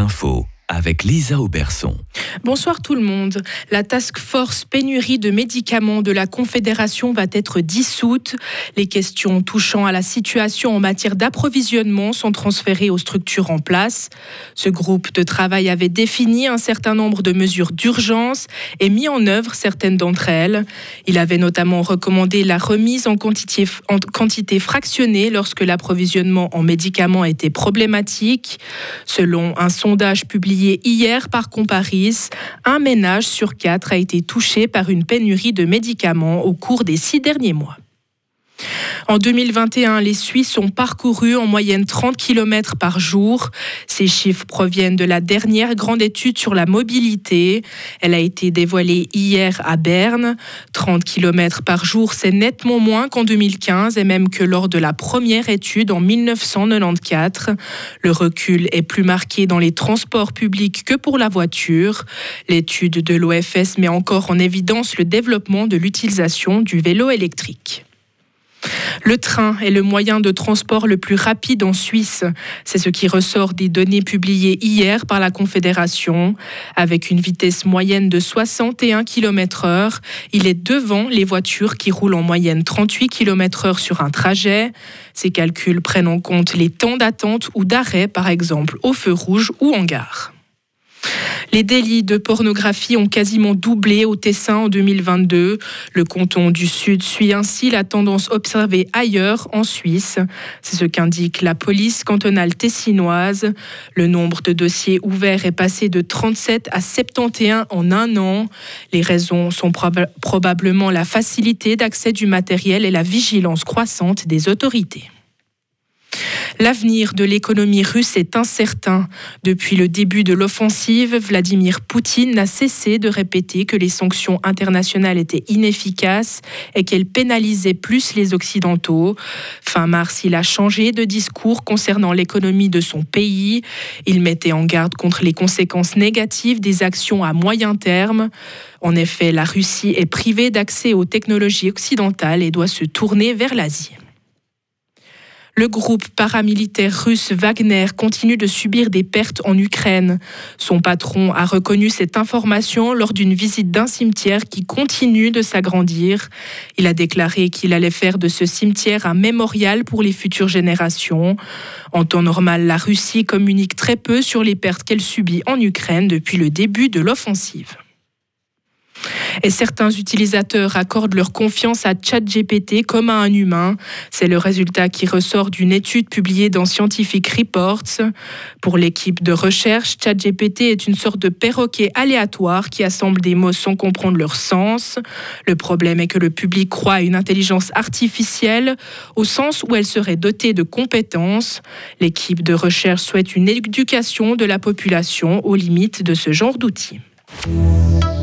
infos avec Lisa Auberson. Bonsoir tout le monde. La task force pénurie de médicaments de la Confédération va être dissoute. Les questions touchant à la situation en matière d'approvisionnement sont transférées aux structures en place. Ce groupe de travail avait défini un certain nombre de mesures d'urgence et mis en œuvre certaines d'entre elles. Il avait notamment recommandé la remise en quantité, en quantité fractionnée lorsque l'approvisionnement en médicaments était problématique. Selon un sondage publié hier par Comparis, un ménage sur quatre a été touché par une pénurie de médicaments au cours des six derniers mois. En 2021, les Suisses ont parcouru en moyenne 30 km par jour. Ces chiffres proviennent de la dernière grande étude sur la mobilité. Elle a été dévoilée hier à Berne. 30 km par jour, c'est nettement moins qu'en 2015 et même que lors de la première étude en 1994. Le recul est plus marqué dans les transports publics que pour la voiture. L'étude de l'OFS met encore en évidence le développement de l'utilisation du vélo électrique. Le train est le moyen de transport le plus rapide en Suisse. C'est ce qui ressort des données publiées hier par la Confédération. Avec une vitesse moyenne de 61 km/h, il est devant les voitures qui roulent en moyenne 38 km/h sur un trajet. Ces calculs prennent en compte les temps d'attente ou d'arrêt, par exemple au feu rouge ou en gare. Les délits de pornographie ont quasiment doublé au Tessin en 2022. Le canton du Sud suit ainsi la tendance observée ailleurs en Suisse. C'est ce qu'indique la police cantonale tessinoise. Le nombre de dossiers ouverts est passé de 37 à 71 en un an. Les raisons sont probablement la facilité d'accès du matériel et la vigilance croissante des autorités. L'avenir de l'économie russe est incertain. Depuis le début de l'offensive, Vladimir Poutine n'a cessé de répéter que les sanctions internationales étaient inefficaces et qu'elles pénalisaient plus les Occidentaux. Fin mars, il a changé de discours concernant l'économie de son pays. Il mettait en garde contre les conséquences négatives des actions à moyen terme. En effet, la Russie est privée d'accès aux technologies occidentales et doit se tourner vers l'Asie. Le groupe paramilitaire russe Wagner continue de subir des pertes en Ukraine. Son patron a reconnu cette information lors d'une visite d'un cimetière qui continue de s'agrandir. Il a déclaré qu'il allait faire de ce cimetière un mémorial pour les futures générations. En temps normal, la Russie communique très peu sur les pertes qu'elle subit en Ukraine depuis le début de l'offensive. Et certains utilisateurs accordent leur confiance à ChatGPT comme à un humain. C'est le résultat qui ressort d'une étude publiée dans Scientific Reports. Pour l'équipe de recherche, ChatGPT est une sorte de perroquet aléatoire qui assemble des mots sans comprendre leur sens. Le problème est que le public croit à une intelligence artificielle au sens où elle serait dotée de compétences. L'équipe de recherche souhaite une éducation de la population aux limites de ce genre d'outils.